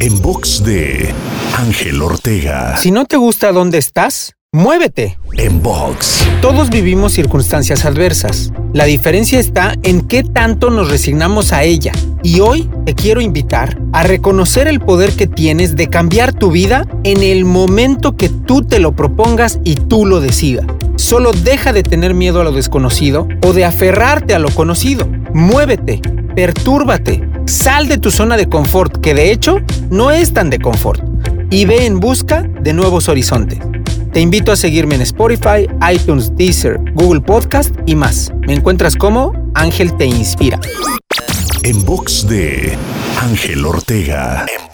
En box de Ángel Ortega. Si no te gusta dónde estás, muévete. En box. Todos vivimos circunstancias adversas. La diferencia está en qué tanto nos resignamos a ella. Y hoy te quiero invitar a reconocer el poder que tienes de cambiar tu vida en el momento que tú te lo propongas y tú lo decidas. Solo deja de tener miedo a lo desconocido o de aferrarte a lo conocido. Muévete, pertúrbate, sal de tu zona de confort, que de hecho no es tan de confort, y ve en busca de nuevos horizontes. Te invito a seguirme en Spotify, iTunes, Deezer, Google Podcast y más. Me encuentras como Ángel Te Inspira. En box de Ángel Ortega. En.